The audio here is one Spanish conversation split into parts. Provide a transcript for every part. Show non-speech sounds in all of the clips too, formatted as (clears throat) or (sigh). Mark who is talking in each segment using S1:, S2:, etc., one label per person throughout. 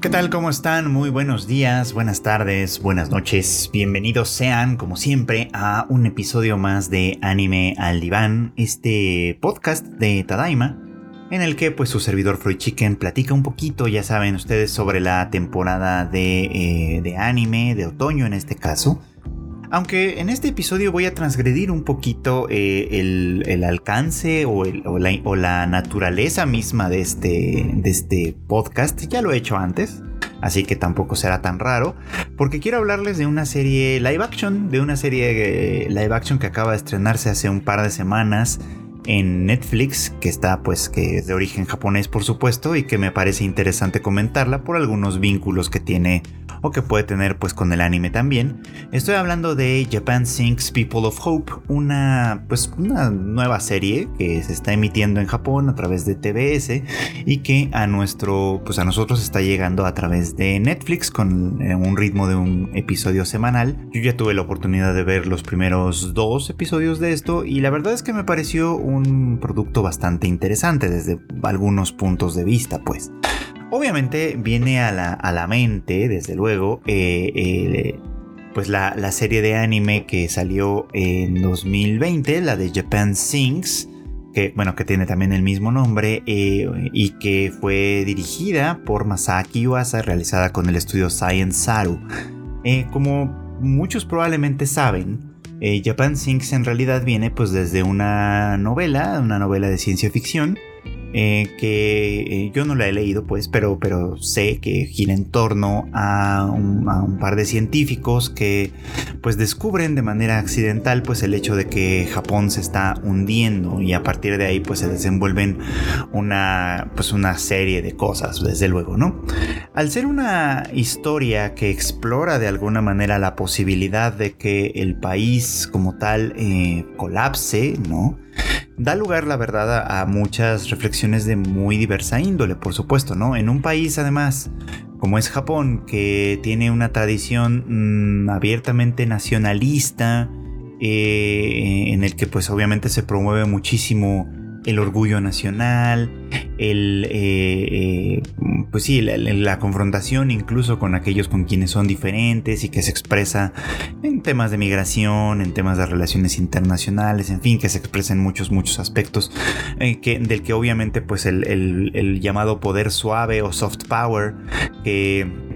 S1: ¿Qué tal? ¿Cómo están? Muy buenos días, buenas tardes, buenas noches. Bienvenidos sean, como siempre, a un episodio más de Anime al Diván, este podcast de Tadaima, en el que pues su servidor Freud Chicken platica un poquito, ya saben ustedes, sobre la temporada de, eh, de anime, de otoño en este caso. Aunque en este episodio voy a transgredir un poquito eh, el, alcance o, la, naturaleza misma de este, de este podcast, ya lo he hecho antes, así que tampoco será tan raro, porque quiero hablarles de una serie live action, de una serie eh, live action que acaba de estrenarse hace un par de semanas en Netflix, que está pues que es de origen japonés por supuesto y que me parece interesante comentarla por algunos vínculos que tiene o que puede tener pues con el anime también. Estoy hablando de Japan Sings People of Hope, una pues una nueva serie que se está emitiendo en Japón a través de TBS y que a nuestro pues a nosotros está llegando a través de Netflix con eh, un ritmo de un episodio semanal. Yo ya tuve la oportunidad de ver los primeros dos episodios de esto y la verdad es que me pareció un producto bastante interesante desde algunos puntos de vista pues. Obviamente viene a la, mente, desde luego, eh, pues la, serie de anime que salió en 2020, la de Japan Sings, que bueno, que tiene también el mismo nombre eh, y que fue dirigida por Masaki Yuasa, realizada con el estudio Science Saru. Eh, como muchos probablemente saben, Japan Sings en realidad viene pues desde una novela, una novela de ciencia ficción, eh, que eh, yo no la he leído pues, pero, pero sé que gira en torno a un, par de científicos que pues descubren de manera accidental pues el hecho de que Japón se está hundiendo y a partir de ahí pues se desenvuelven una pues una serie de cosas desde luego, ¿no? Al ser una historia que explora de alguna manera la posibilidad de que el país como tal eh, colapse, ¿no? Da lugar, la verdad, a, muchas reflexiones de muy diversa índole, por supuesto, ¿no? En un país, además, como es Japón, que tiene una tradición mm, abiertamente nacionalista, eh, en el que pues obviamente se promueve muchísimo el orgullo nacional, el, eh, eh, pues sí, la, confrontación incluso con aquellos con quienes son diferentes y que se expresa en temas de migración, en temas de relaciones internacionales, en fin, que se expresa en muchos, muchos aspectos, eh, del que obviamente pues el, el llamado poder suave o soft power, que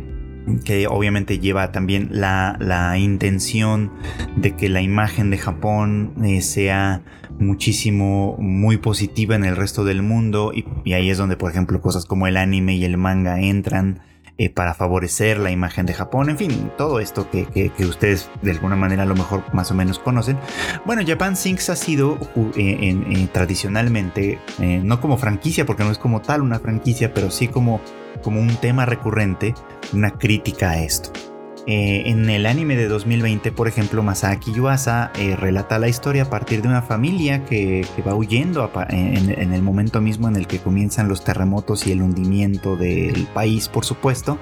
S1: que obviamente lleva también la, intención de que la imagen de Japón eh, sea muchísimo, muy positiva en el resto del mundo y, ahí es donde por ejemplo cosas como el anime y el manga entran eh, para favorecer la imagen de Japón, en fin, todo esto que, ustedes de alguna manera a lo mejor más o menos conocen. Bueno, Japan Sinks ha sido eh, tradicionalmente, no como franquicia, porque no es como tal una franquicia, pero sí como como un tema recurrente, una crítica a esto. Eh, en el anime de 2020, por ejemplo, Masaki Yuasa eh, relata la historia a partir de una familia que, va huyendo en, el momento mismo en el que comienzan los terremotos y el hundimiento del país, por supuesto.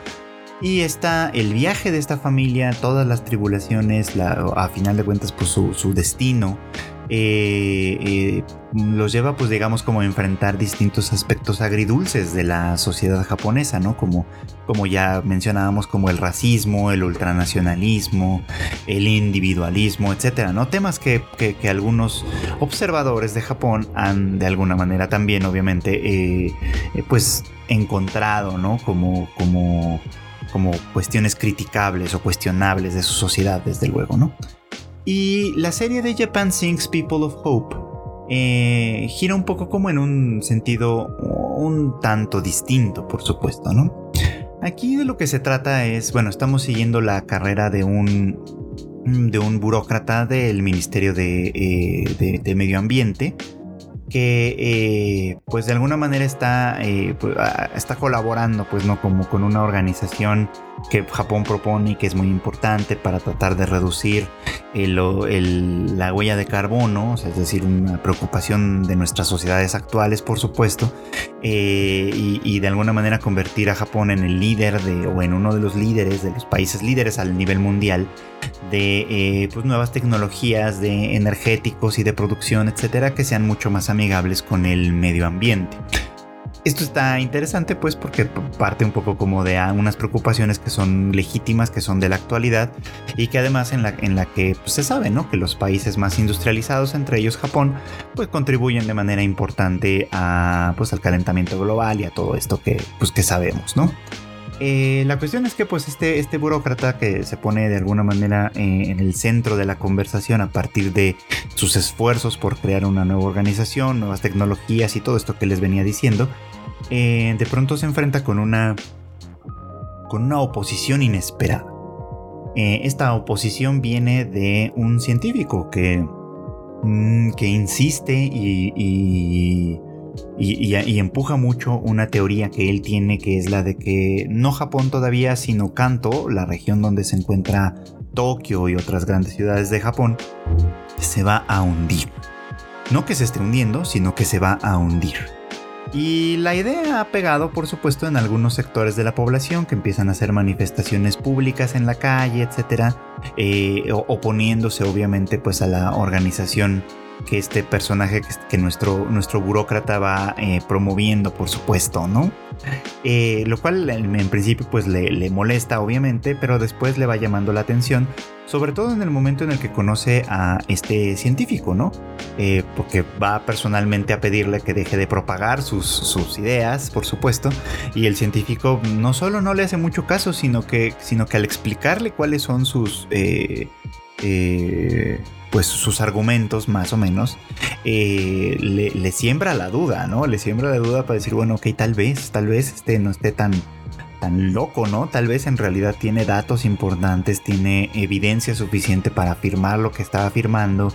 S1: Y está el viaje de esta familia, todas las tribulaciones, a final de cuentas, pues su destino, eh, eh, los lleva pues digamos como a enfrentar distintos aspectos agridulces de la sociedad japonesa, ¿no? Como, como ya mencionábamos como el racismo, el ultranacionalismo, el individualismo, etcétera, ¿no? Temas que, algunos observadores de Japón han de alguna manera también obviamente eh, pues encontrado, ¿no? Como, como, como cuestiones criticables o cuestionables de su sociedad, desde luego, ¿no? Y la serie de Japan Sings People of Hope eh, gira un poco como en un sentido un tanto distinto, por supuesto, ¿no? Aquí de lo que se trata es, bueno, estamos siguiendo la carrera de un, de un burócrata del Ministerio de, eh, de Medio Ambiente, que eh, pues de alguna manera está, pues, está colaborando pues no como con una organización que Japón propone y que es muy importante para tratar de reducir la huella de carbono, es decir, una preocupación de nuestras sociedades actuales, por supuesto, eh, y, de alguna manera convertir a Japón en el líder de, o en uno de los líderes de los países líderes al nivel mundial de pues, nuevas tecnologías de energéticos y de producción, etcétera, que sean mucho más amigables con el medio ambiente. Esto está interesante pues porque parte un poco como de unas preocupaciones que son legítimas, que son de la actualidad y que además en la, en la que pues, se sabe ¿no? que los países más industrializados, entre ellos Japón, pues contribuyen de manera importante a, pues, al calentamiento global y a todo esto que, pues, que sabemos. ¿no? Eh, la cuestión es que pues este, este burócrata que se pone de alguna manera eh, en el centro de la conversación a partir de sus esfuerzos por crear una nueva organización, nuevas tecnologías y todo esto que les venía diciendo, eh, de pronto se enfrenta con una, con una oposición inesperada. esta oposición viene de un científico que, mm, que insiste y y, empuja mucho una teoría que él tiene, que es la de que no Japón todavía, sino Kanto, la región donde se encuentra Tokio y otras grandes ciudades de Japón, se va a hundir. No que se esté hundiendo, sino que se va a hundir. Y la idea ha pegado, por supuesto, en algunos sectores de la población que empiezan a hacer manifestaciones públicas en la calle, etcétera, eh, oponiéndose obviamente pues a la organización que este personaje que, nuestro, nuestro burócrata va eh, promoviendo, por supuesto, ¿no? Eh, lo cual en, principio pues le, molesta obviamente, pero después le va llamando la atención, sobre todo en el momento en el que conoce a este científico, ¿no? Eh, porque va personalmente a pedirle que deje de propagar sus, sus, ideas, por supuesto, y el científico no solo no le hace mucho caso, sino que, sino que al explicarle cuáles son sus pues sus argumentos más o menos, eh, le, siembra la duda, ¿no? Le siembra la duda para decir, bueno, ok, tal vez, tal vez este no esté tan, tan loco, ¿no? Tal vez en realidad tiene datos importantes, tiene evidencia suficiente para afirmar lo que está afirmando.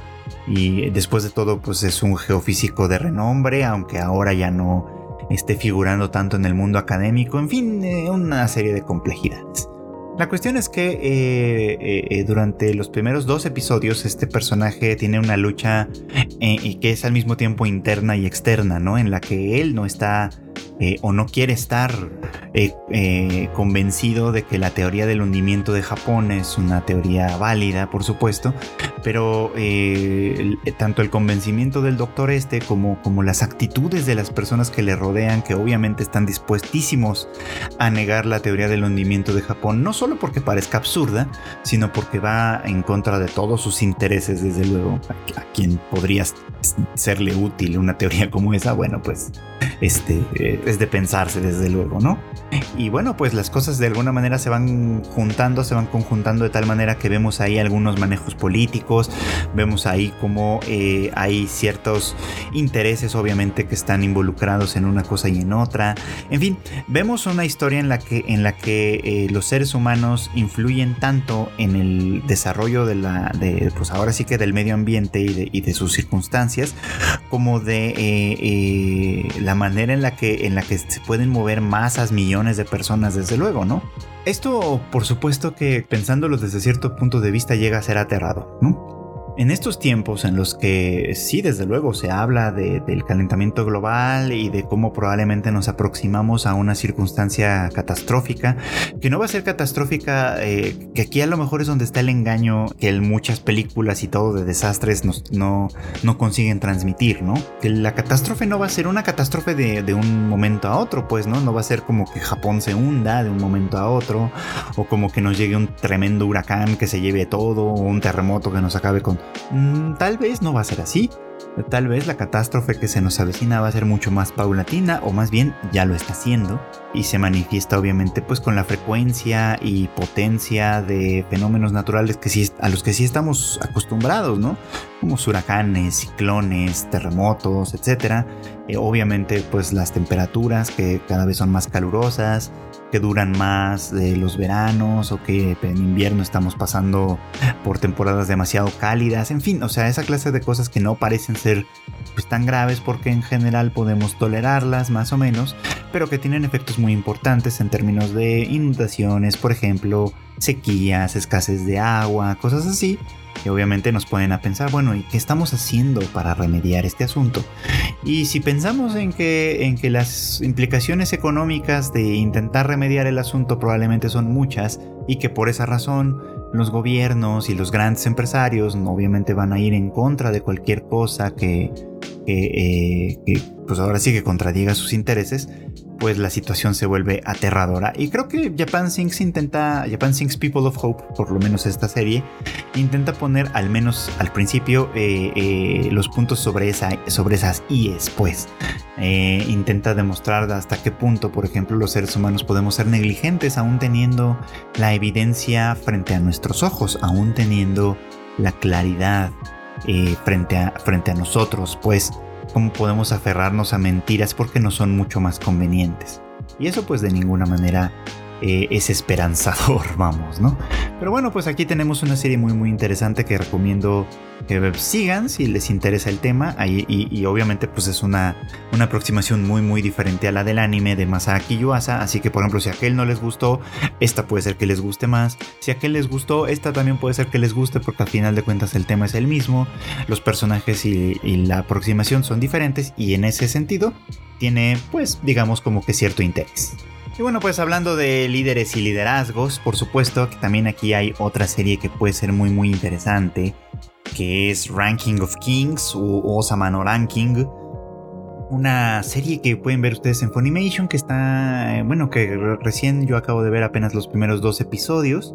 S1: Y después de todo, pues es un geofísico de renombre, aunque ahora ya no esté figurando tanto en el mundo académico. En fin, eh, una serie de complejidades. La cuestión es que eh, eh, eh, durante los primeros dos episodios este personaje tiene una lucha y que es al mismo tiempo interna y externa, ¿no? En la que él no está eh, o no quiere estar eh, eh, convencido de que la teoría del hundimiento de Japón es una teoría válida, por supuesto, pero tanto el convencimiento del doctor este como, como las actitudes de las personas que le rodean, que obviamente están dispuestísimos a negar la teoría del hundimiento de Japón, no solo porque parezca absurda, sino porque va en contra de todos sus intereses, desde luego, a, a quien podría serle útil una teoría como esa, bueno, pues este es de pensarse desde luego, ¿no? Y bueno, pues las cosas de alguna manera se van juntando, se van conjuntando de tal manera que vemos ahí algunos manejos políticos, vemos ahí como eh, hay ciertos intereses obviamente que están involucrados en una cosa y en otra. En fin, vemos una historia en la que, en la que eh, los seres humanos influyen tanto en el desarrollo de la, de, pues ahora sí que del medio ambiente y de, sus circunstancias, como de eh, la manera en la que en la que se pueden mover masas, millones de personas, desde luego, ¿no? Esto, por supuesto que pensándolo desde cierto punto de vista, llega a ser aterrado, ¿no? En estos tiempos en los que sí, desde luego, se habla del calentamiento global y de cómo probablemente nos aproximamos a una circunstancia catastrófica, que no va a ser catastrófica, eh, que aquí a lo mejor es donde está el engaño que muchas películas y todo de desastres no, no consiguen transmitir, ¿no? Que la catástrofe no va a ser una catástrofe de, de un momento a otro, pues, ¿no? No va a ser como que Japón se hunda de un momento a otro, o como que nos llegue un tremendo huracán que se lleve todo, o un terremoto que nos acabe con tal vez no va a ser así. Tal vez la catástrofe que se nos avecina va a ser mucho más paulatina o más bien ya lo está haciendo y se manifiesta obviamente pues con la frecuencia y potencia de fenómenos naturales que sí, a los que sí estamos acostumbrados, ¿no? Como huracanes, ciclones, terremotos, etc. Eh, obviamente pues las temperaturas que cada vez son más calurosas, que duran más de los veranos o que en invierno estamos pasando por temporadas demasiado cálidas, en fin, o sea, esa clase de cosas que no parecen ser pues, tan graves porque en general podemos tolerarlas más o menos, pero que tienen efectos muy importantes en términos de inundaciones, por ejemplo, sequías, escasez de agua, cosas así, y obviamente nos ponen a pensar, bueno, ¿y qué estamos haciendo para remediar este asunto? Y si pensamos en que, en que las implicaciones económicas de intentar remediar el asunto probablemente son muchas y que por esa razón los gobiernos y los grandes empresarios obviamente van a ir en contra de cualquier cosa que, que, que pues ahora sí que contradiga sus intereses, pues la situación se vuelve aterradora. Y creo que Japan Sinks intenta, Japan Sinks People of Hope, por lo menos esta serie, intenta poner al menos al principio eh, eh, los puntos sobre, esa, sobre esas IES, pues. Eh, intenta demostrar hasta qué punto, por ejemplo, los seres humanos podemos ser negligentes aún teniendo la evidencia frente a nuestros ojos, aún teniendo la claridad frente, a, frente a nosotros, pues cómo podemos aferrarnos a mentiras porque no son mucho más convenientes. Y eso pues de ninguna manera eh, es esperanzador, (laughs) vamos, ¿no? Pero bueno, pues aquí tenemos una serie muy muy interesante que recomiendo que sigan si les interesa el tema. y, obviamente pues es una, una aproximación muy muy diferente a la del anime de Masaaki Yuasa. Así que por ejemplo si a aquel no les gustó, esta puede ser que les guste más. Si a aquel les gustó, esta también puede ser que les guste porque al final de cuentas el tema es el mismo. Los personajes y la aproximación son diferentes y en ese sentido tiene pues digamos como que cierto interés. Y bueno, pues hablando de líderes y liderazgos, por supuesto que también aquí hay otra serie que puede ser muy muy interesante, que es Ranking of Kings o Osama no Ranking. Una serie que pueden ver ustedes en Funimation, que está, eh, bueno, que recién yo acabo de ver apenas los primeros dos episodios.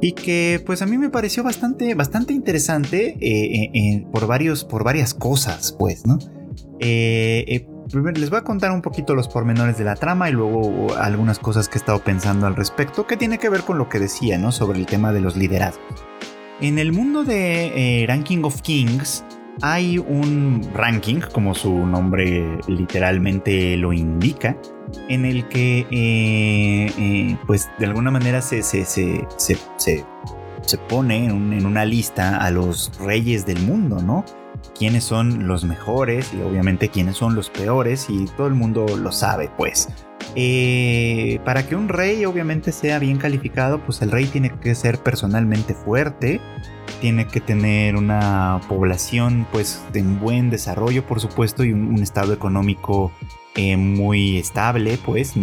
S1: Y que pues a mí me pareció bastante, bastante interesante eh, eh, por, varios, por varias cosas, pues, ¿no? Eh, les voy a contar un poquito los pormenores de la trama y luego algunas cosas que he estado pensando al respecto, que tiene que ver con lo que decía, ¿no? Sobre el tema de los liderazgos. En el mundo de eh, Ranking of Kings hay un ranking, como su nombre literalmente lo indica, en el que, eh, eh, pues de alguna manera se, se, se, se pone en una lista a los reyes del mundo, ¿no? Quiénes son los mejores y obviamente quiénes son los peores y todo el mundo lo sabe pues. Eh, para que un rey obviamente sea bien calificado, pues el rey tiene que ser personalmente fuerte, tiene que tener una población pues en buen desarrollo por supuesto y un, estado económico eh, muy estable pues eh,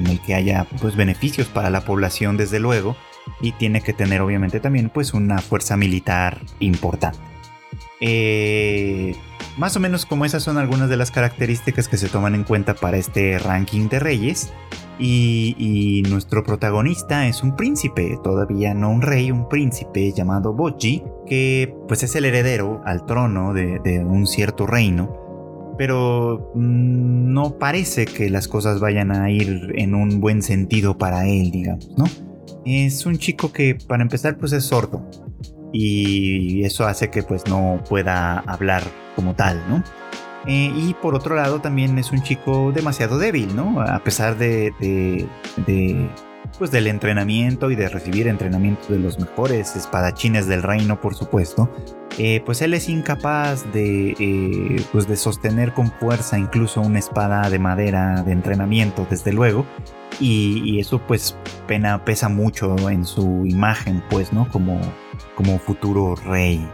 S1: en el que haya pues beneficios para la población desde luego y tiene que tener obviamente también pues una fuerza militar importante. Eh, más o menos como esas son algunas de las características que se toman en cuenta para este ranking de reyes. Y, nuestro protagonista es un príncipe, todavía no un rey, un príncipe llamado Boji, que pues es el heredero al trono de, de un cierto reino. Pero mm, no parece que las cosas vayan a ir en un buen sentido para él, digamos, ¿no? Es un chico que para empezar pues es sordo y eso hace que pues no pueda hablar como tal, ¿no? Eh, y por otro lado también es un chico demasiado débil, ¿no? A pesar de, de, pues del entrenamiento y de recibir entrenamiento de los mejores espadachines del reino, por supuesto, eh, pues él es incapaz de, eh, pues de sostener con fuerza incluso una espada de madera de entrenamiento, desde luego, y, eso pues pena, pesa mucho en su imagen, pues, ¿no? Como, como futuro rey.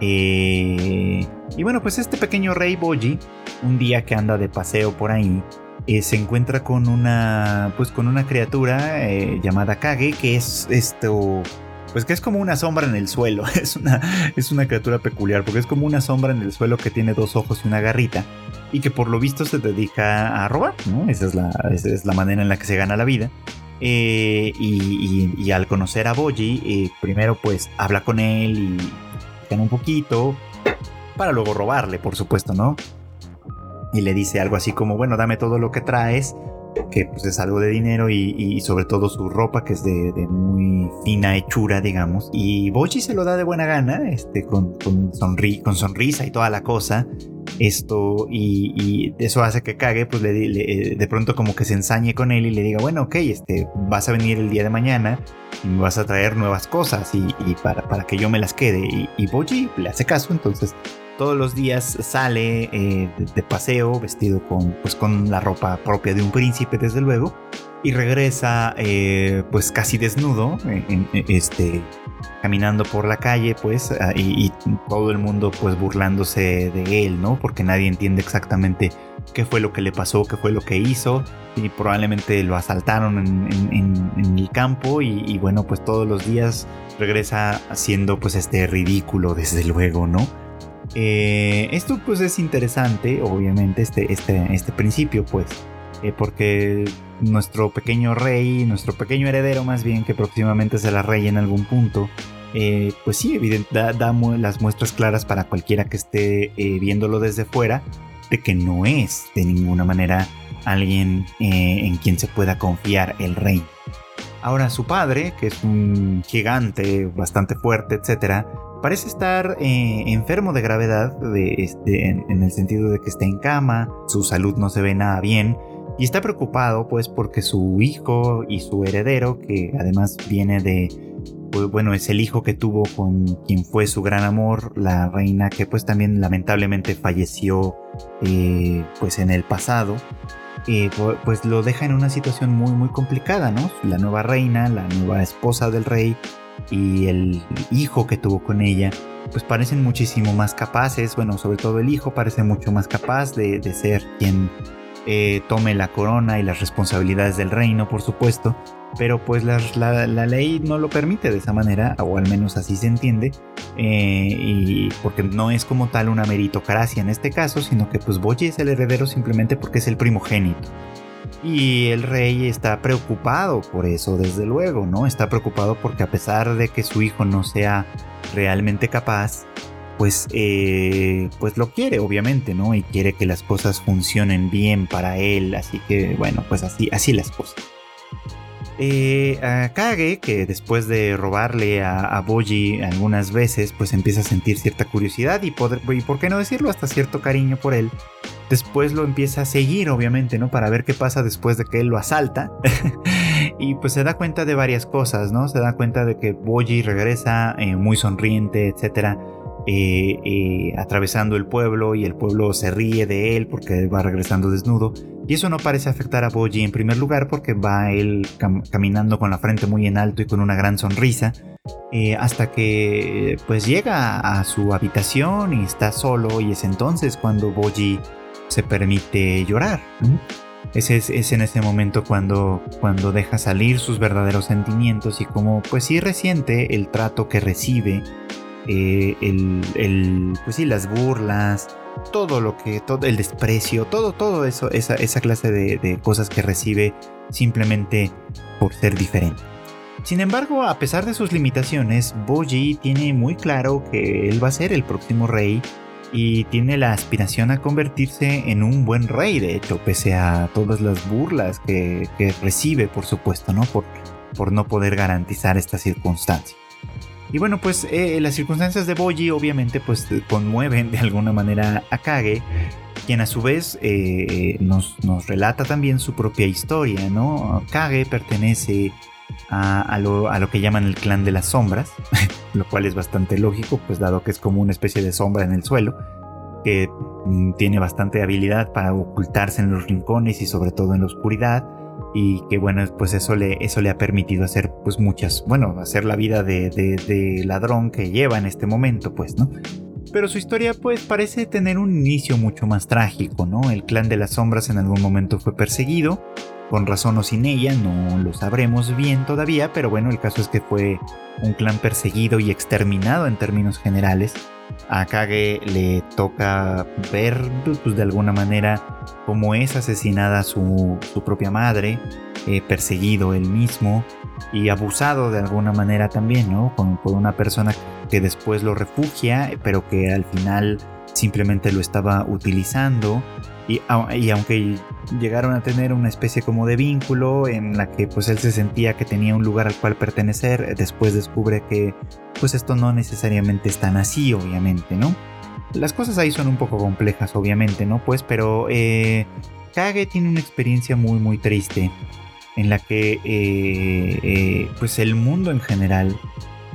S1: Eh, y bueno, pues este pequeño rey Boji, un día que anda de paseo por ahí, eh, se encuentra con una, pues con una criatura eh, llamada Kage, que es esto, pues que es como una sombra en el suelo. (laughs) Es una, es una criatura peculiar, porque es como una sombra en el suelo que tiene dos ojos y una garrita y que por lo visto se dedica a robar, ¿no? Esa es la, es la manera en la que se gana la vida. Eh, y, al conocer a Boji, eh, primero pues habla con él y gana un poquito, para luego robarle, por supuesto, ¿no? Y le dice algo así como, bueno, dame todo lo que traes, que pues es algo de dinero y, sobre todo su ropa que es de, muy fina hechura, digamos. Y Boji se lo da de buena gana, este, con, con, con sonrisa y toda la cosa esto y, eso hace que cague, pues le, de pronto como que se ensañe con él y le diga, bueno, ok, este, vas a venir el día de mañana y vas a traer nuevas cosas y, para, para, que yo me las quede. Y, y Boji le hace caso, entonces todos los días sale eh, de, paseo vestido con, pues, con la ropa propia de un príncipe, desde luego, y regresa eh, pues casi desnudo, este, caminando por la calle, pues, ah, y, todo el mundo pues burlándose de él, ¿no? Porque nadie entiende exactamente qué fue lo que le pasó, qué fue lo que hizo, y probablemente lo asaltaron en, el campo, y, y, bueno, pues todos los días regresa haciendo pues este ridículo, desde luego, ¿no? Eh, esto pues es interesante, obviamente, este, este, este principio, pues, eh, porque nuestro pequeño rey, nuestro pequeño heredero más bien, que próximamente será rey en algún punto, eh, pues sí, evidente, da, las muestras claras para cualquiera que esté viéndolo desde fuera de que no es de ninguna manera alguien en quien se pueda confiar el rey. Ahora su padre, que es un gigante bastante fuerte, etcétera, parece estar eh, enfermo de gravedad, este, en, el sentido de que está en cama, su salud no se ve nada bien, y está preocupado pues porque su hijo y su heredero, que además viene de, pues, bueno, es el hijo que tuvo con quien fue su gran amor, la reina que pues también lamentablemente falleció eh, pues en el pasado, eh, pues lo deja en una situación muy muy complicada, ¿no? La nueva reina, la nueva esposa del rey, y el hijo que tuvo con ella, pues parecen muchísimo más capaces, bueno, sobre todo el hijo parece mucho más capaz de, ser quien eh, tome la corona y las responsabilidades del reino, por supuesto, pero pues la, ley no lo permite de esa manera, o al menos así se entiende, eh, y porque no es como tal una meritocracia en este caso, sino que pues Boye es el heredero simplemente porque es el primogénito. Y el rey está preocupado por eso, desde luego, ¿no? Está preocupado porque a pesar de que su hijo no sea realmente capaz, pues, eh, pues lo quiere, obviamente, ¿no? Y quiere que las cosas funcionen bien para él, así que, bueno, pues así, así las cosas. Eh, a Kage, que después de robarle a, Boji algunas veces, pues empieza a sentir cierta curiosidad y, y, por qué no decirlo, hasta cierto cariño por él después lo empieza a seguir, obviamente, ¿no? Para ver qué pasa después de que él lo asalta. (laughs) y pues se da cuenta de varias cosas, ¿no? Se da cuenta de que Boji regresa eh, muy sonriente, etcétera. Eh, eh, atravesando el pueblo y el pueblo se ríe de él porque va regresando desnudo. Y eso no parece afectar a Boji en primer lugar porque va él caminando con la frente muy en alto y con una gran sonrisa. hasta que pues llega a su habitación y está solo y es entonces cuando Boji se permite llorar. Es, es, en ese momento cuando, cuando deja salir sus verdaderos sentimientos y como pues sí resiente el trato que recibe, eh, el, pues sí, las burlas, todo lo que, todo el desprecio, todo, todo eso, esa, esa clase de, de cosas que recibe simplemente por ser diferente. Sin embargo, a pesar de sus limitaciones, Boji tiene muy claro que él va a ser el próximo rey y tiene la aspiración a convertirse en un buen rey, de hecho, pese a todas las burlas que, recibe, por supuesto, ¿no? Por, por no poder garantizar esta circunstancia. Y bueno, pues eh, las circunstancias de Boji obviamente pues conmueven de alguna manera a Kage, quien a su vez eh, nos, nos, relata también su propia historia, ¿no? Kage pertenece a, lo, que llaman el clan de las sombras, (laughs) lo cual es bastante lógico, pues dado que es como una especie de sombra en el suelo, que mm, tiene bastante habilidad para ocultarse en los rincones y sobre todo en la oscuridad, y que bueno, pues eso le, ha permitido hacer pues muchas, bueno, hacer la vida de, de ladrón que lleva en este momento, pues, ¿no? Pero su historia pues parece tener un inicio mucho más trágico, ¿no? El clan de las sombras en algún momento fue perseguido, con razón o sin ella, no lo sabremos bien todavía, pero bueno, el caso es que fue un clan perseguido y exterminado en términos generales. A Kage le toca ver pues, de alguna manera cómo es asesinada su, propia madre, eh, perseguido él mismo y abusado de alguna manera también, ¿no? por una persona que después lo refugia, pero que al final simplemente lo estaba utilizando y, aunque llegaron a tener una especie como de vínculo en la que pues él se sentía que tenía un lugar al cual pertenecer, después descubre que pues esto no necesariamente es tan así, obviamente, ¿no? Las cosas ahí son un poco complejas, obviamente, ¿no? Pues, pero eh, Kage tiene una experiencia muy, muy triste en la que eh, eh, pues el mundo en general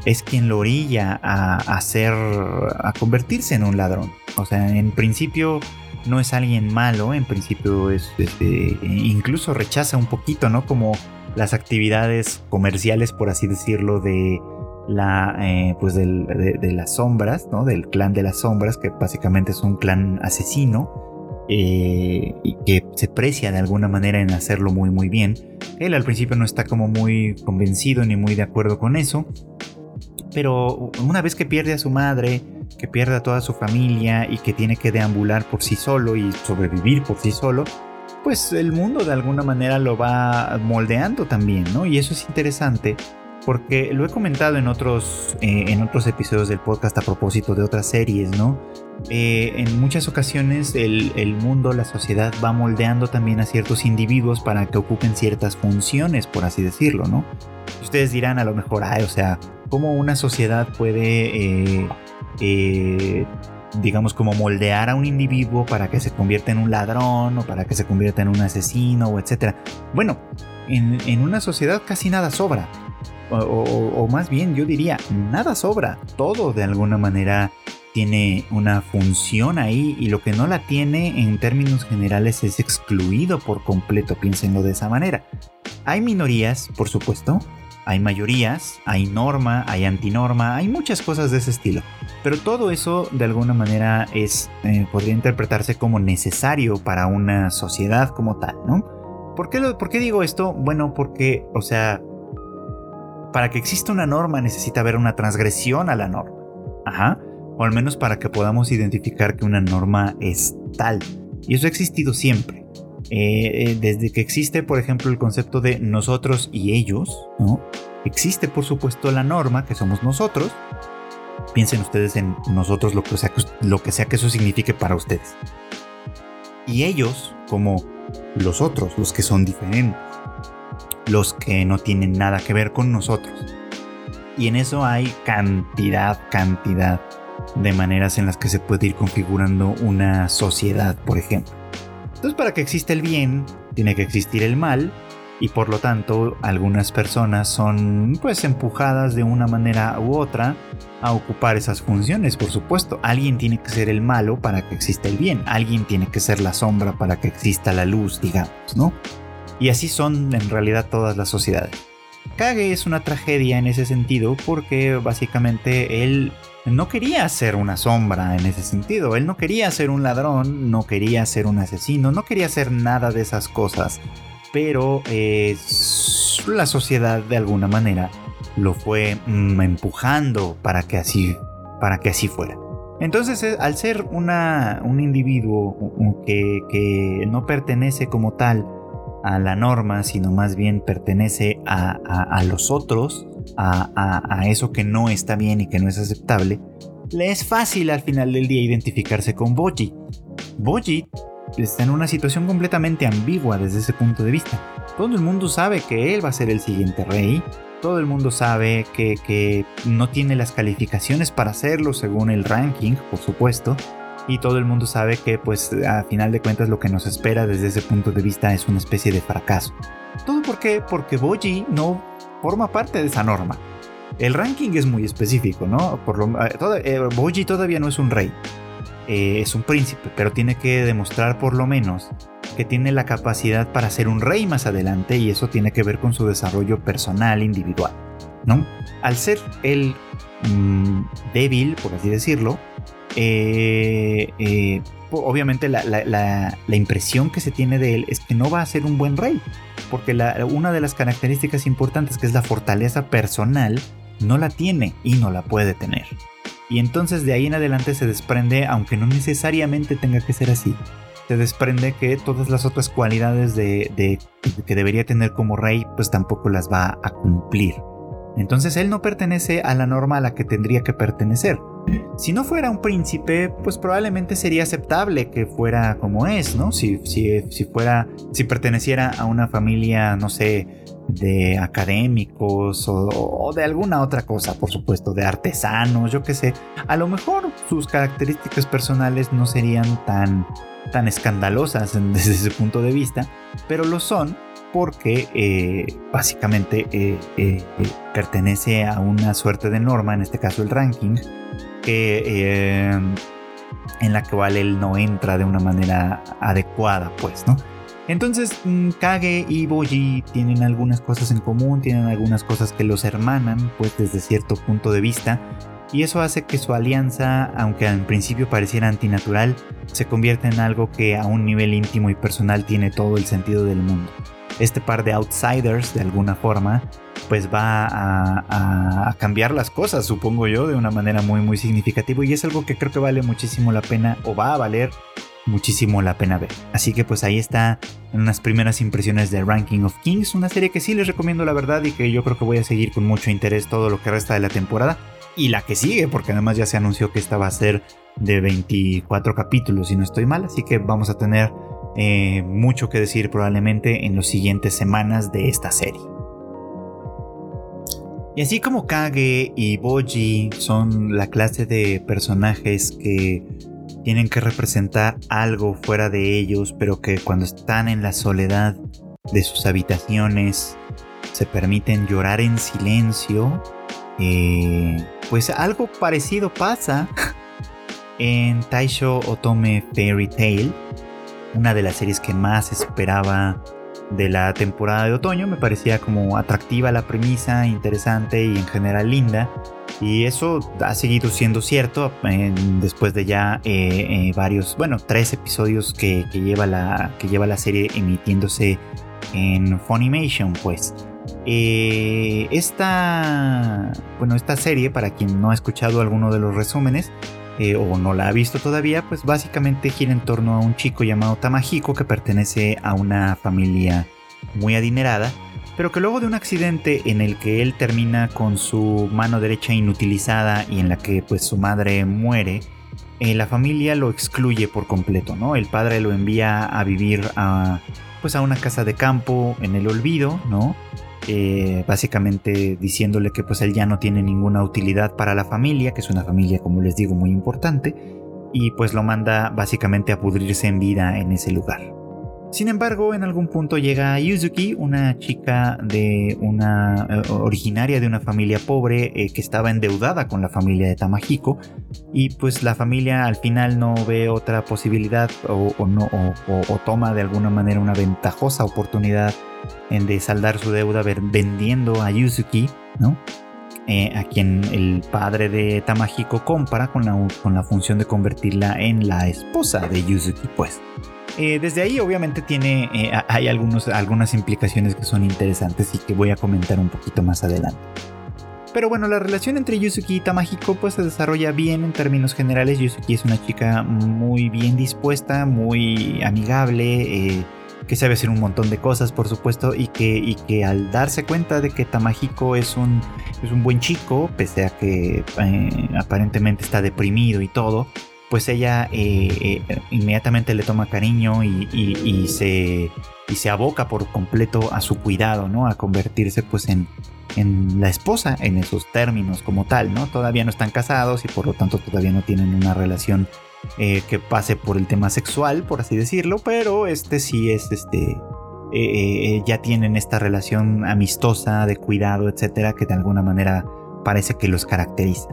S1: es quien lo orilla a, hacer, a convertirse en un ladrón. O sea, en principio no es alguien malo, en principio es, este, incluso rechaza un poquito, ¿no? Como las actividades comerciales, por así decirlo, de la, eh, pues de, las sombras, ¿no? Del clan de las sombras, que básicamente es un clan asesino. Eh, y que se precia de alguna manera en hacerlo muy muy bien. Él al principio no está como muy convencido ni muy de acuerdo con eso, pero una vez que pierde a su madre, que pierde a toda su familia y que tiene que deambular por sí solo y sobrevivir por sí solo, pues el mundo de alguna manera lo va moldeando también, ¿no? Y eso es interesante porque lo he comentado en otros, eh, en otros episodios del podcast a propósito de otras series, ¿no? Eh, en muchas ocasiones el, el, mundo, la sociedad va moldeando también a ciertos individuos para que ocupen ciertas funciones, por así decirlo, ¿no? Ustedes dirán a lo mejor, ay, o sea, ¿cómo una sociedad puede, eh, digamos, como moldear a un individuo para que se convierta en un ladrón o para que se convierta en un asesino o etcétera? Bueno, en, en una sociedad casi nada sobra o, más bien yo diría, nada sobra, todo de alguna manera tiene una función ahí y lo que no la tiene en términos generales es excluido por completo, piénsenlo de esa manera. Hay minorías, por supuesto, hay mayorías, hay norma, hay antinorma, hay muchas cosas de ese estilo, pero todo eso de alguna manera es, eh, podría interpretarse como necesario para una sociedad como tal, ¿no? ¿Por qué, ¿Por qué digo esto? Bueno, porque, o sea, para que exista una norma necesita haber una transgresión a la norma. Ajá. O al menos para que podamos identificar que una norma es tal. Y eso ha existido siempre. Eh, eh, desde que existe, por ejemplo, el concepto de nosotros y ellos, ¿no? Existe, por supuesto, la norma, que somos nosotros. Piensen ustedes en nosotros, lo que sea, lo que, sea que eso signifique para ustedes. Y ellos, como los otros, los que son diferentes los que no tienen nada que ver con nosotros. Y en eso hay cantidad, cantidad de maneras en las que se puede ir configurando una sociedad, por ejemplo. Entonces, para que exista el bien, tiene que existir el mal, y por lo tanto, algunas personas son pues empujadas de una manera u otra a ocupar esas funciones, por supuesto. Alguien tiene que ser el malo para que exista el bien, alguien tiene que ser la sombra para que exista la luz, digamos, ¿no? Y así son en realidad todas las sociedades. Kage es una tragedia en ese sentido porque básicamente él no quería ser una sombra en ese sentido. Él no quería ser un ladrón, no quería ser un asesino, no quería ser nada de esas cosas. Pero eh, la sociedad de alguna manera lo fue mm, empujando para que así, para que así fuera. Entonces, eh, al ser un individuo que, que no pertenece como tal a la norma, sino más bien pertenece a, los otros, a, eso que no está bien y que no es aceptable, le es fácil al final del día identificarse con Boji. Boji está en una situación completamente ambigua desde ese punto de vista. Todo el mundo sabe que él va a ser el siguiente rey, todo el mundo sabe que, que no tiene las calificaciones para hacerlo según el ranking, por supuesto, y todo el mundo sabe que pues a final de cuentas lo que nos espera desde ese punto de vista es una especie de fracaso. ¿Todo por qué? Porque Boji no forma parte de esa norma. El ranking es muy específico, ¿no? Por lo, eh, eh, Boji todavía no es un rey, eh, es un príncipe, pero tiene que demostrar por lo menos que tiene la capacidad para ser un rey más adelante y eso tiene que ver con su desarrollo personal individual, ¿no? Al ser él mm, débil, por así decirlo, eh, eh, obviamente la, impresión que se tiene de él es que no va a ser un buen rey, porque una de las características importantes que es la fortaleza personal, no la tiene y no la puede tener. Y entonces de ahí en adelante se desprende, aunque no necesariamente tenga que ser así, se desprende que todas las otras cualidades de, que debería tener como rey, pues tampoco las va a cumplir. Entonces él no pertenece a la norma a la que tendría que pertenecer. Si no fuera un príncipe, pues probablemente sería aceptable que fuera como es, ¿no? Si, si, si fuera, si perteneciera a una familia, no sé, de académicos o, de alguna otra cosa, por supuesto, de artesanos, yo qué sé. A lo mejor sus características personales no serían tan, tan escandalosas (laughs) desde ese punto de vista, pero lo son porque eh, básicamente eh, eh, pertenece a una suerte de norma, en este caso el ranking, que, en la cual él no entra de una manera adecuada, pues, ¿no? Entonces, mm, Kage y Boji tienen algunas cosas en común, tienen algunas cosas que los hermanan, pues desde cierto punto de vista, y eso hace que su alianza, aunque en principio pareciera antinatural, se convierta en algo que a un nivel íntimo y personal tiene todo el sentido del mundo este par de outsiders de alguna forma pues va a, cambiar las cosas, supongo yo, de una manera muy muy significativa y es algo que creo que vale muchísimo la pena o va a valer muchísimo la pena ver. Así que pues ahí está unas primeras impresiones de Ranking of Kings, una serie que sí les recomiendo la verdad y que yo creo que voy a seguir con mucho interés todo lo que resta de la temporada y la que sigue, porque además ya se anunció que esta va a ser de 24 capítulos si no estoy mal, así que vamos a tener eh, mucho que decir probablemente en las siguientes semanas de esta serie. Y así como Kage y Boji son la clase de personajes que tienen que representar algo fuera de ellos, pero que cuando están en la soledad de sus habitaciones se permiten llorar en silencio, eh, pues algo parecido pasa (laughs) en Taisho Otome Fairy Tale, una de las series que más esperaba de la temporada de otoño. Me parecía como atractiva la premisa, interesante y en general linda. Y eso ha seguido siendo cierto después de ya eh, eh, varios, bueno, tres episodios que, lleva la, que lleva la serie emitiéndose en Funimation, pues. Eh, esta, bueno, esta serie, para quien no ha escuchado alguno de los resúmenes, o no la ha visto todavía, pues básicamente gira en torno a un chico llamado Tamahiko que pertenece a una familia muy adinerada, pero que luego de un accidente en el que él termina con su mano derecha inutilizada y en la que pues su madre muere, eh, la familia lo excluye por completo, ¿no? El padre lo envía a vivir a pues a una casa de campo en el olvido, ¿no? Eh, básicamente diciéndole que pues él ya no tiene ninguna utilidad para la familia, que es una familia como les digo muy importante, y pues lo manda básicamente a pudrirse en vida en ese lugar. Sin embargo, en algún punto llega Yuzuki, una chica de una eh, originaria de una familia pobre eh, que estaba endeudada con la familia de Tamahiko y pues la familia al final no ve otra posibilidad o, no o toma de alguna manera una ventajosa oportunidad en de saldar su deuda vendiendo a Yuzuki, ¿no? Eh, a quien el padre de Tamahiko compra con la, con la función de convertirla en la esposa de Yuzuki, pues. Eh, desde ahí obviamente tiene, eh, hay algunos, algunas implicaciones que son interesantes y que voy a comentar un poquito más adelante. Pero bueno, la relación entre Yuzuki y Tamahiko pues se desarrolla bien en términos generales. Yuzuki es una chica muy bien dispuesta, muy amigable, que sabe hacer un montón de cosas, por supuesto, y que, y que al darse cuenta de que Tamahiko es un, es un buen chico, pese a que eh, aparentemente está deprimido y todo, pues ella eh, eh, inmediatamente le toma cariño y, se, y se aboca por completo a su cuidado, ¿no? A convertirse pues en, la esposa en esos términos como tal, ¿no? Todavía no están casados y por lo tanto todavía no tienen una relación eh, que pase por el tema sexual, por así decirlo, pero este sí es este. Ya tienen esta relación amistosa, de cuidado, etcétera, que de alguna manera parece que los caracteriza,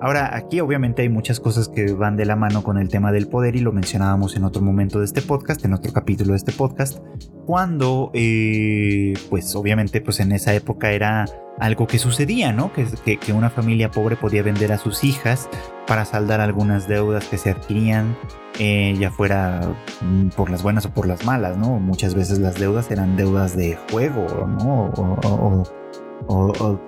S1: Ahora, aquí obviamente hay muchas cosas que van de la mano con el tema del poder y lo mencionábamos en otro momento de este podcast, en otro capítulo de este podcast, cuando, pues obviamente, pues en esa época era algo que sucedía, ¿no? Que, que, una familia pobre podía vender a sus hijas para saldar algunas deudas que se adquirían, eh, ya fuera mm, por las buenas o por las malas, ¿no? Muchas veces las deudas eran deudas de juego, ¿no? O,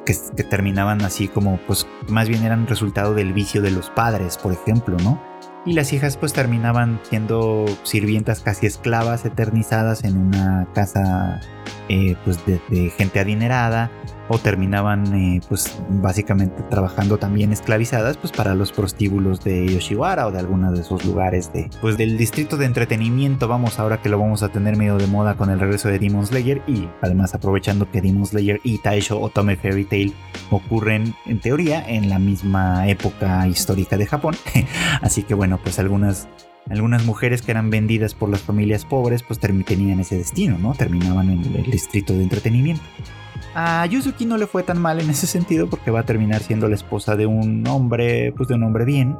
S1: que, que, terminaban así como, pues más bien eran resultado del vicio de los padres, por ejemplo, ¿no? y las hijas pues terminaban siendo sirvientas casi esclavas eternizadas en una casa eh, pues de, gente adinerada o terminaban eh, pues básicamente trabajando también esclavizadas pues para los prostíbulos de Yoshiwara o de algunos de esos lugares de pues del distrito de entretenimiento. Vamos ahora que lo vamos a tener medio de moda con el regreso de Demon Slayer y además aprovechando que Demon Slayer y Taisho Otome Fairy Tail ocurren en teoría en la misma época histórica de Japón. (laughs) Así que bueno pues algunas, algunas mujeres que eran vendidas por las familias pobres, pues tenían ese destino, ¿no? Terminaban en el distrito de entretenimiento. A Yuzuki no le fue tan mal en ese sentido porque va a terminar siendo la esposa de un hombre, pues de un hombre bien,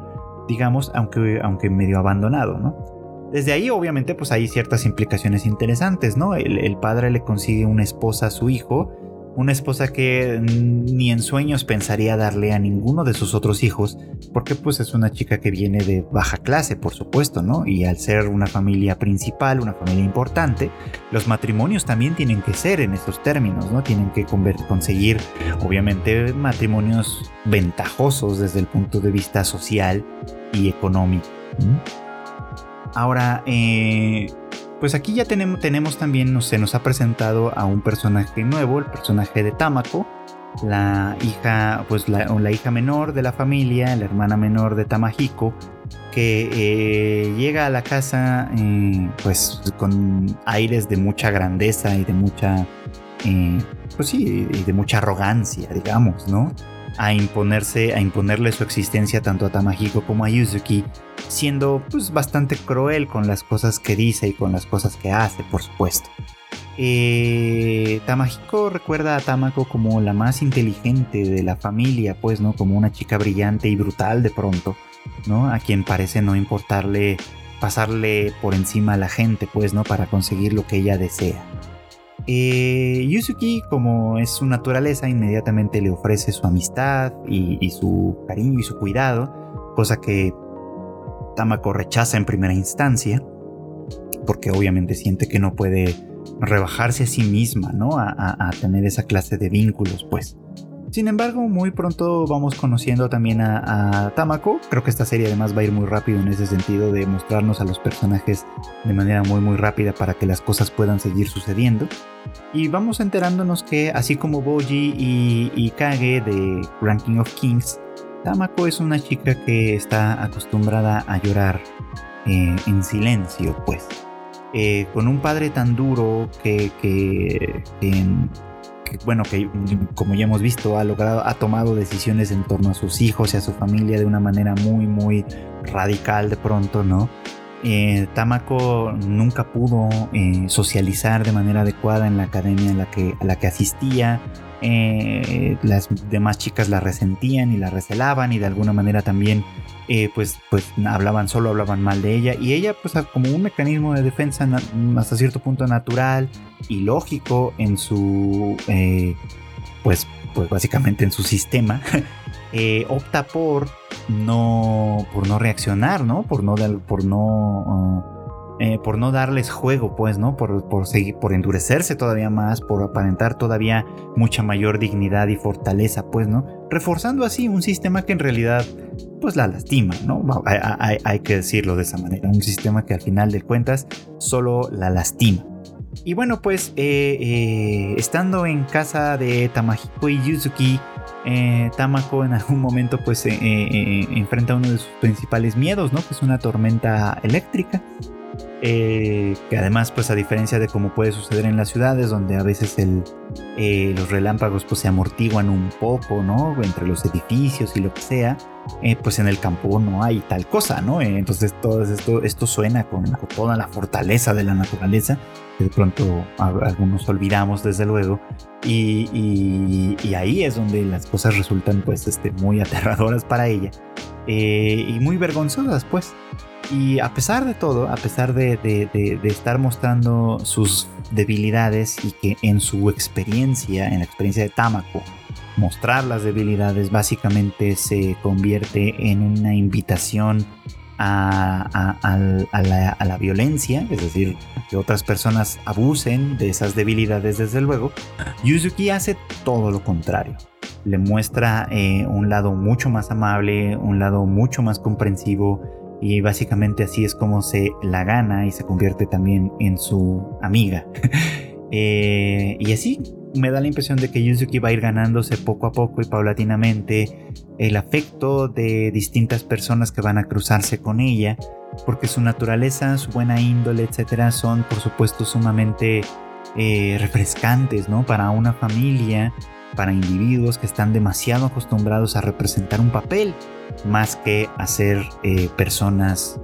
S1: digamos, aunque, aunque medio abandonado, ¿no? Desde ahí obviamente pues hay ciertas implicaciones interesantes, ¿no? El, el padre le consigue una esposa a su hijo, una esposa que ni en sueños pensaría darle a ninguno de sus otros hijos, porque pues es una chica que viene de baja clase, por supuesto, ¿no? Y al ser una familia principal, una familia importante, los matrimonios también tienen que ser en esos términos, ¿no? Tienen que conseguir, obviamente, matrimonios ventajosos desde el punto de vista social y económico. Ahora, eh, pues aquí ya tenemos, también, se nos ha presentado a un personaje nuevo, el personaje de Tamako, la hija, pues la, hija menor de la familia, la hermana menor de Tamahiko, que eh, llega a la casa eh, pues con aires de mucha grandeza y de mucha, eh, pues sí, y de mucha arrogancia, digamos, ¿no? A imponerse, a imponerle su existencia tanto a Tamahiko como a Yuzuki, siendo pues bastante cruel con las cosas que dice y con las cosas que hace, por supuesto. Eh, Tamahiko recuerda a Tamako como la más inteligente de la familia, pues, ¿no? Como una chica brillante y brutal de pronto, ¿no? A quien parece no importarle pasarle por encima a la gente, pues, ¿no? Para conseguir lo que ella desea. Eh, Yuzuki, como es su naturaleza, inmediatamente le ofrece su amistad y, su cariño y su cuidado, cosa que Tamako rechaza en primera instancia, porque obviamente siente que no puede rebajarse a sí misma, ¿no? a tener esa clase de vínculos, pues. Sin embargo, muy pronto vamos conociendo también a, Tamako. Creo que esta serie además va a ir muy rápido en ese sentido de mostrarnos a los personajes de manera muy muy rápida para que las cosas puedan seguir sucediendo. Y vamos enterándonos que así como Boji y, Kage de Ranking of Kings, Tamako es una chica que está acostumbrada a llorar eh, en silencio, pues. Eh, con un padre tan duro que, que bueno, que como ya hemos visto, ha logrado, ha tomado decisiones en torno a sus hijos y a su familia de una manera muy, muy radical de pronto, ¿no? Eh, Tamako nunca pudo eh, socializar de manera adecuada en la academia la que, a la que asistía. Eh, las demás chicas la resentían y la recelaban y de alguna manera también eh, pues, pues hablaban solo hablaban mal de ella. Y ella pues como un mecanismo de defensa hasta cierto punto natural y lógico en su eh, pues pues básicamente en su sistema (laughs) opta por no por no reaccionar no por no por no eh, por no darles juego, pues, ¿no? Por, seguir, por endurecerse todavía más, por aparentar todavía mucha mayor dignidad y fortaleza, pues, ¿no? Reforzando así un sistema que en realidad, pues, la lastima, ¿no? Hay, que decirlo de esa manera, un sistema que al final de cuentas solo la lastima. Y bueno, pues, eh, eh, estando en casa de Tamahiko y Yuzuki, Tamako en algún momento pues enfrenta uno de sus principales miedos, ¿no? Que es una tormenta eléctrica. Eh, que además pues a diferencia de como puede suceder en las ciudades donde a veces el, eh, los relámpagos pues se amortiguan un poco no entre los edificios y lo que sea eh, pues en el campo no hay tal cosa no entonces todo esto esto suena con, toda la fortaleza de la naturaleza que de pronto algunos olvidamos desde luego y, y, ahí es donde las cosas resultan pues este, muy (laughs) aterradoras para ella y muy vergonzosas pues y a pesar de todo, a pesar de, estar mostrando sus debilidades y que en su experiencia, en la experiencia de Tamako, mostrar las debilidades básicamente se convierte en una invitación a, la, violencia, es decir, que otras personas abusen de esas debilidades desde luego, Yuzuki hace todo lo contrario. Le muestra eh, un lado mucho más amable, un lado mucho más comprensivo, y básicamente así es como se la gana y se convierte también en su amiga. (laughs) Eh, y así me da la impresión de que Yuzuki va a ir ganándose poco a poco y paulatinamente el afecto de distintas personas que van a cruzarse con ella, porque su naturaleza, su buena índole, etcétera, son por supuesto sumamente eh, refrescantes, ¿no? Para una familia, para individuos que están demasiado acostumbrados a representar un papel más que a ser eh, personas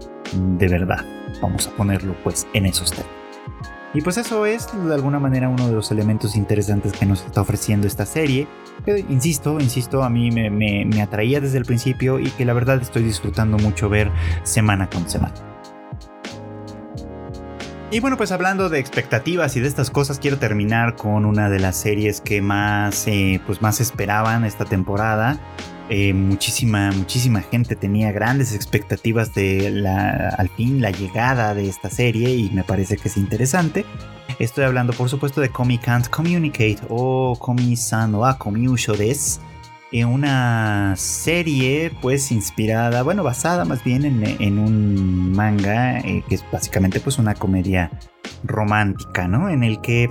S1: de verdad. Vamos a ponerlo pues en esos términos. Y pues eso es de alguna manera uno de los elementos interesantes que nos está ofreciendo esta serie. Que, insisto, insisto, a mí me, me atraía desde el principio y que la verdad estoy disfrutando mucho ver semana con semana. Y bueno, pues hablando de expectativas y de estas cosas, quiero terminar con una de las series que más, eh, pues más esperaban esta temporada. Eh, muchísima, muchísima gente tenía grandes expectativas de la, al fin la llegada de esta serie y me parece que es interesante. Estoy hablando, por supuesto, de Komi Can't Communicate o Komi-san wa Komiusho des una serie pues inspirada, bueno, basada más bien en, un manga eh, que es básicamente pues una comedia romántica, ¿no? En el que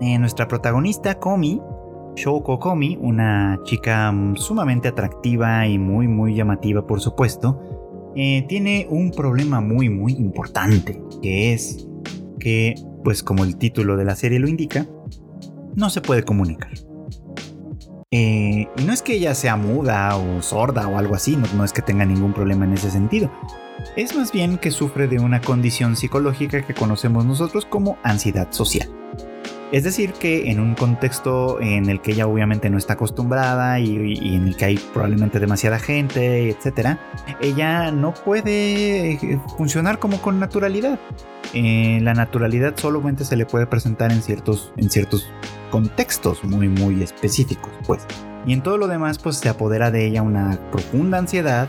S1: eh, nuestra protagonista Komi, Shoko Komi, una chica sumamente atractiva y muy muy llamativa por supuesto, eh, tiene un problema muy muy importante, que es que pues como el título de la serie lo indica, no se puede comunicar. Eh, y no es que ella sea muda o sorda o algo así, no, es que tenga ningún problema en ese sentido. Es más bien que sufre de una condición psicológica que conocemos nosotros como ansiedad social. Es decir, que en un contexto en el que ella obviamente no está acostumbrada y, en el que hay probablemente demasiada gente, etc., ella no puede eh, funcionar como con naturalidad. Eh, la naturalidad solamente se le puede presentar en ciertos, en ciertos contextos muy muy específicos, pues. Y en todo lo demás, pues se apodera de ella una profunda ansiedad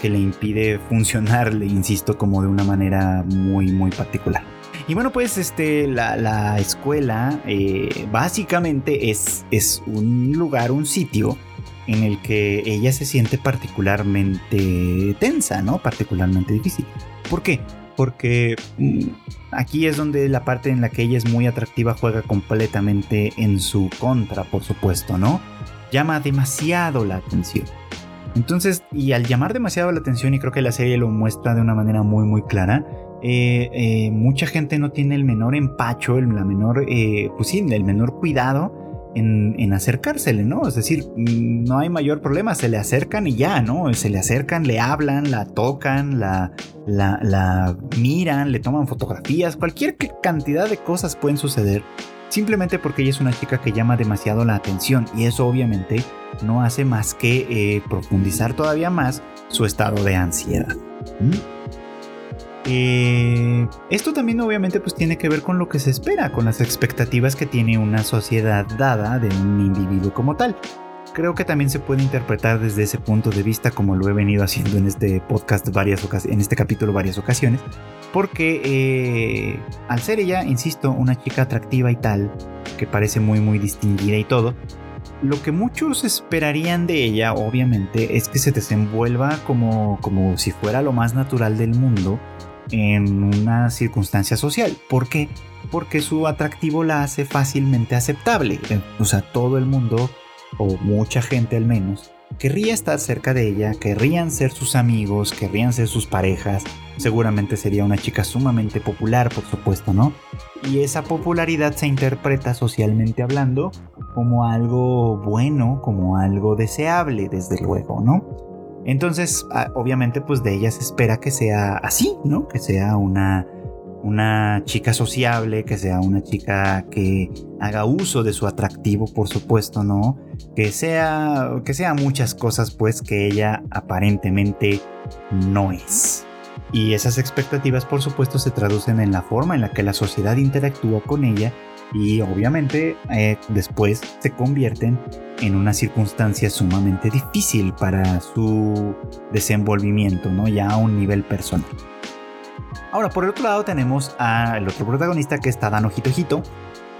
S1: que le impide funcionar, le insisto, como de una manera muy muy particular. Y bueno, pues este, la, escuela eh, básicamente es, es un lugar, un sitio en el que ella se siente particularmente tensa, ¿no? Particularmente difícil. ¿Por qué? Porque mm, aquí es donde la parte en la que ella es muy atractiva juega completamente en su contra, por supuesto, ¿no? Llama demasiado la atención. Entonces, y al llamar demasiado la atención, y creo que la serie lo muestra de una manera muy, muy clara, eh, eh, mucha gente no tiene el menor empacho, el, la menor, eh, pues sí, el menor cuidado en, acercársele, ¿no? Es decir, mm, no hay mayor problema, se le acercan y ya, ¿no? Se le acercan, le hablan, la tocan, la, miran, le toman fotografías, cualquier cantidad de cosas pueden suceder simplemente porque ella es una chica que llama demasiado la atención y eso obviamente no hace más que profundizar todavía más su estado de ansiedad. Eh, esto también obviamente pues tiene que ver con lo que se espera, con las expectativas que tiene una sociedad dada de un individuo como tal. Creo que también se puede interpretar desde ese punto de vista como lo he venido haciendo en este podcast varias en este capítulo varias ocasiones, porque eh, al ser ella, insisto, una chica atractiva y tal, que parece muy muy distinguida y todo, lo que muchos esperarían de ella, obviamente, es que se desenvuelva como, como si fuera lo más natural del mundo en una circunstancia social. ¿Por qué? Porque su atractivo la hace fácilmente aceptable. O sea, todo el mundo, o mucha gente al menos, querría estar cerca de ella, querrían ser sus amigos, querrían ser sus parejas. Seguramente sería una chica sumamente popular, por supuesto, ¿no? Y esa popularidad se interpreta socialmente hablando como algo bueno, como algo deseable, desde luego, ¿no? Entonces, ah, obviamente, pues de ella se espera que sea así, ¿no? Que sea una, una chica sociable, que sea una chica que haga uso de su atractivo, por supuesto, ¿no? Que sea, que sea muchas cosas, pues, que ella aparentemente no es. Y esas expectativas, por supuesto, se traducen en la forma en la que la sociedad interactúa con ella y obviamente eh, después se convierten en una circunstancia sumamente difícil para su desenvolvimiento, ¿no? Ya a un nivel personal. Ahora, por el otro lado tenemos al otro protagonista que es Tadano Hito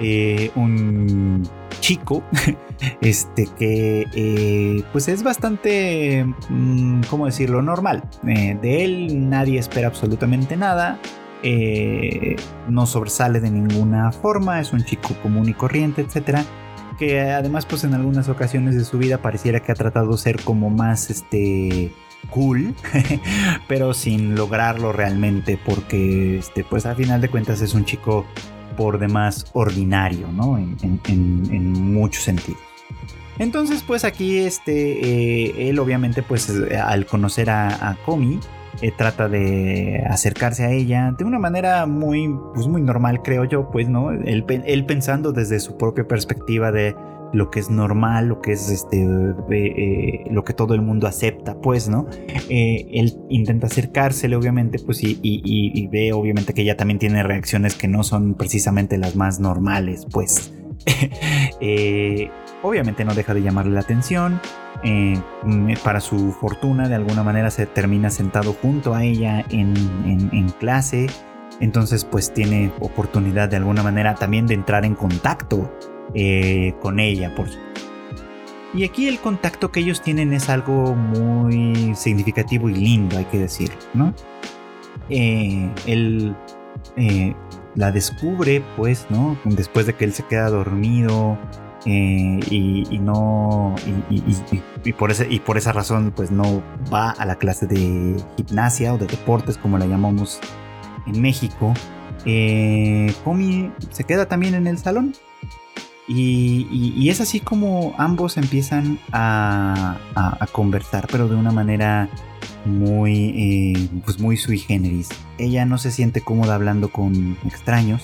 S1: eh, un chico, (laughs) este que eh, pues es bastante, mm, ¿cómo decirlo?, normal. de él nadie espera absolutamente nada. Eh, no sobresale de ninguna forma, es un chico común y corriente, etcétera, que además pues en algunas ocasiones de su vida pareciera que ha tratado de ser como más este cool, (laughs) pero sin lograrlo realmente porque este pues a final de cuentas es un chico por demás ordinario, ¿no? En, muchos sentidos. Entonces, pues aquí, este, eh, él obviamente, pues al conocer a, a Komi, eh, trata de acercarse a ella de una manera muy, pues muy normal, creo yo, pues, ¿no? Él, pensando desde su propia perspectiva de, lo que es normal, lo que es este, eh, lo que todo el mundo acepta, pues, ¿no? Eh, él intenta acercársele, obviamente, pues, y, y, ve, obviamente, que ella también tiene reacciones que no son precisamente las más normales, pues. (laughs) Eh, obviamente no deja de llamarle la atención. para su fortuna, de alguna manera se termina sentado junto a ella en, clase. Entonces, pues tiene oportunidad de alguna manera también de entrar en contacto eh, con ella. Y aquí el contacto que ellos tienen es algo muy significativo y lindo, hay que decir, ¿no? Eh, él eh, la descubre, pues, ¿no? Después de que él se queda dormido y, no. Y, por ese, y por esa razón, pues no va a la clase de gimnasia o de deportes, como la llamamos en México. Comi se queda también en el salón y, es así como ambos empiezan a, conversar, pero de una manera muy, eh, pues muy sui generis. Ella no se siente cómoda hablando con extraños.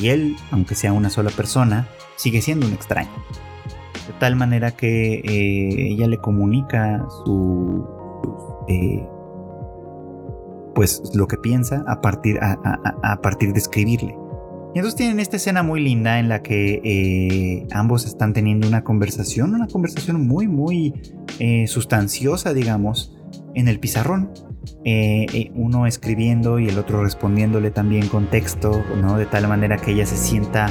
S1: Y él, aunque sea una sola persona, sigue siendo un extraño. De tal manera que eh, ella le comunica su, eh, pues lo que piensa a partir, a partir de escribirle. Y entonces tienen esta escena muy linda en la que eh, ambos están teniendo una conversación, una conversación muy, muy sustanciosa, digamos, en el pizarrón. Eh, uno escribiendo y el otro respondiéndole también con texto, ¿no? De tal manera que ella se sienta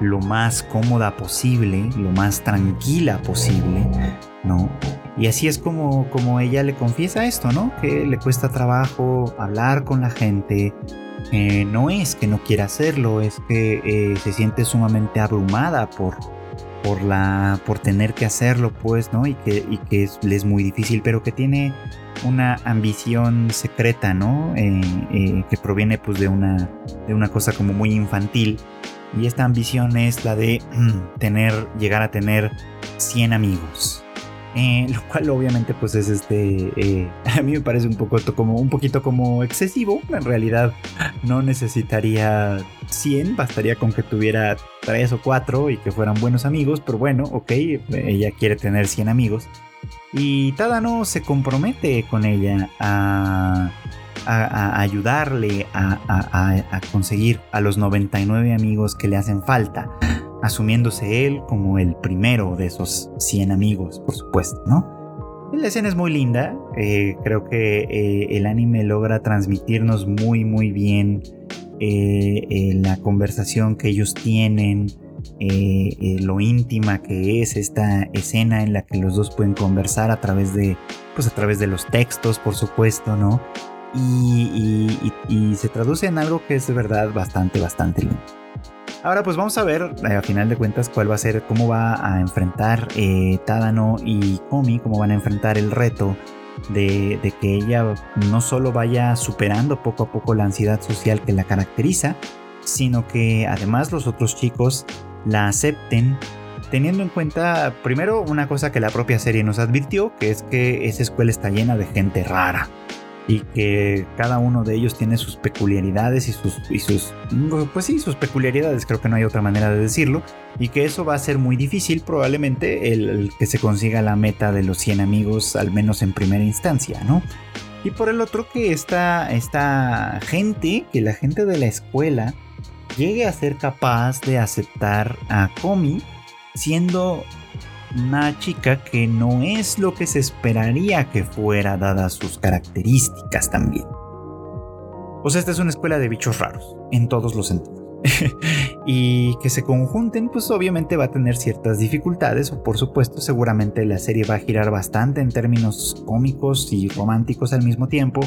S1: lo más cómoda posible, lo más tranquila posible, ¿no? Y así es como, como ella le confiesa esto, ¿no? Que le cuesta trabajo hablar con la gente, eh, no es que no quiera hacerlo, es que eh, se siente sumamente abrumada por, por, la, por tener que hacerlo, pues, ¿no? Y que, y que es, es muy difícil, pero que tiene una ambición secreta, ¿no? Eh, que proviene pues de una, de una cosa como muy infantil. Y esta ambición es la de (clears throat) tener, llegar a tener 100 amigos. Eh, lo cual obviamente pues es este eh, (laughs) a mí me parece un poco como un poquito como excesivo. En realidad no necesitaría 100 bastaría con que tuviera 3 o 4 y que fueran buenos amigos pero bueno ok ella quiere tener 100 amigos. Y Tadano se compromete con ella a, ayudarle a, a conseguir a los 99 amigos que le hacen falta asumiéndose él como el primero de esos 100 amigos, por supuesto, ¿no? La escena es muy linda, eh, creo que eh, el anime logra transmitirnos muy muy bien eh, la conversación que ellos tienen, lo íntima que es esta escena en la que los dos pueden conversar a través de, pues a través de los textos, por supuesto, ¿no? Y, y se traduce en algo que es de verdad bastante, bastante lindo. Ahora pues vamos a ver eh, a final de cuentas cuál va a ser, cómo va a enfrentar eh, Tadano y Komi, cómo van a enfrentar el reto de, que ella no solo vaya superando poco a poco la ansiedad social que la caracteriza, sino que además los otros chicos la acepten teniendo en cuenta primero una cosa que la propia serie nos advirtió, que es que esa escuela está llena de gente rara y que cada uno de ellos tiene sus peculiaridades y sus, y sus, pues sí, sus peculiaridades, creo que no hay otra manera de decirlo, y que eso va a ser muy difícil probablemente el, que se consiga la meta de los 100 amigos, al menos en primera instancia, ¿no? Y por el otro que esta, esta gente, que la gente de la escuela llegue a ser capaz de aceptar a Komi siendo una chica que no es lo que se esperaría que fuera dadas sus características también. O sea, esta es una escuela de bichos raros, en todos los sentidos. (laughs) y que se conjunten, pues obviamente va a tener ciertas dificultades, o por supuesto, seguramente la serie va a girar bastante en términos cómicos y románticos al mismo tiempo.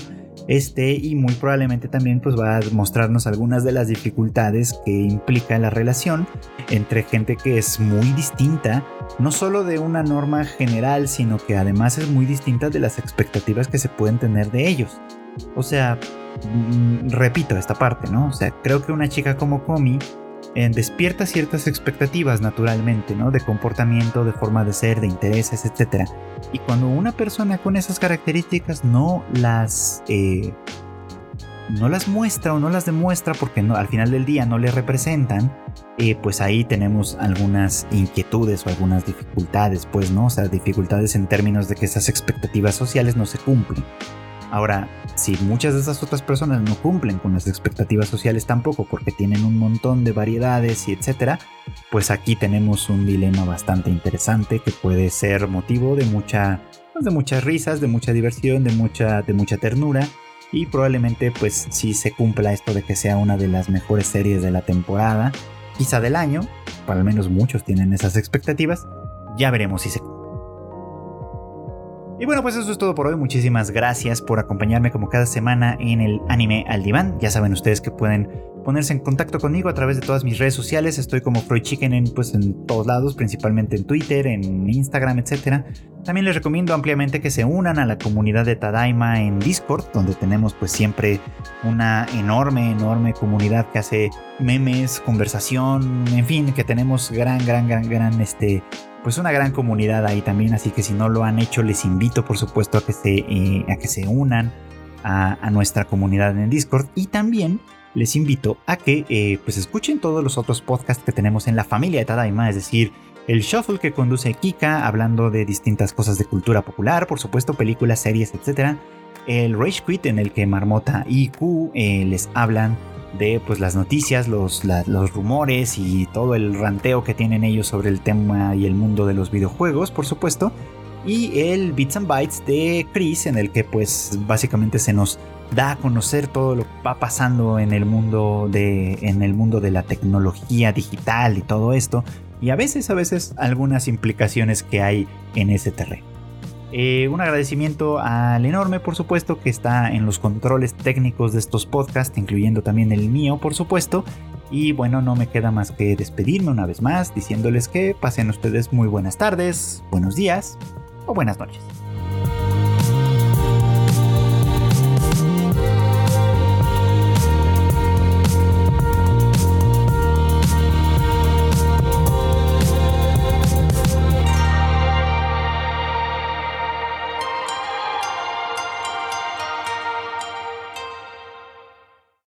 S1: Este, y muy probablemente también pues va a mostrarnos algunas de las dificultades que implica la relación entre gente que es muy distinta, no solo de una norma general, sino que además es muy distinta de las expectativas que se pueden tener de ellos. O sea, Mm, repito esta parte, ¿no? O sea, creo que una chica como Komi eh, despierta ciertas expectativas naturalmente, ¿no? De comportamiento, de forma de ser, de intereses, etc. Y cuando una persona con esas características no las... Eh, no las muestra o no las demuestra porque no, al final del día no le representan, eh, pues ahí tenemos algunas inquietudes o algunas dificultades, pues, ¿no? O sea, dificultades en términos de que esas expectativas sociales no se cumplen. Ahora, si muchas de esas otras personas no cumplen con las expectativas sociales tampoco porque tienen un montón de variedades y etcétera, pues aquí tenemos un dilema bastante interesante que puede ser motivo de mucha pues, de muchas risas, de mucha diversión, de mucha de mucha ternura y probablemente pues si se cumpla esto de que sea una de las mejores series de la temporada, quizá del año, para al menos muchos tienen esas expectativas, ya veremos si se y bueno, pues eso es todo por hoy. Muchísimas gracias por acompañarme como cada semana en el anime al diván. Ya saben ustedes que pueden ponerse en contacto conmigo a través de todas mis redes sociales. Estoy como Freud Chicken en, pues, en todos lados, principalmente en Twitter, en Instagram, etc. También les recomiendo ampliamente que se unan a la comunidad de Tadaima en Discord, donde tenemos pues siempre una enorme, enorme comunidad que hace memes, conversación, en fin, que tenemos gran, gran, gran, gran este pues una gran comunidad ahí también, así que si no lo han hecho les invito por supuesto a que se, eh, a que se unan a, nuestra comunidad en Discord y también les invito a que eh, pues escuchen todos los otros podcasts que tenemos en la familia de Tadaima, es decir, el Shuffle que conduce Kika hablando de distintas cosas de cultura popular, por supuesto películas, series, etc. El Rage Quit en el que Marmota y Q eh, les hablan de pues las noticias, los, los rumores y todo el ranteo que tienen ellos sobre el tema y el mundo de los videojuegos, por supuesto. Y el Bits and Bytes de Chris, en el que pues básicamente se nos da a conocer todo lo que va pasando en el mundo de, en el mundo de la tecnología digital y todo esto. Y a veces, a veces, algunas implicaciones que hay en ese terreno. Eh, un agradecimiento al enorme, por supuesto, que está en los controles técnicos de estos podcasts, incluyendo también el mío, por supuesto. Y bueno, no me queda más que despedirme una vez más, diciéndoles que pasen ustedes muy buenas tardes, buenos días o buenas noches.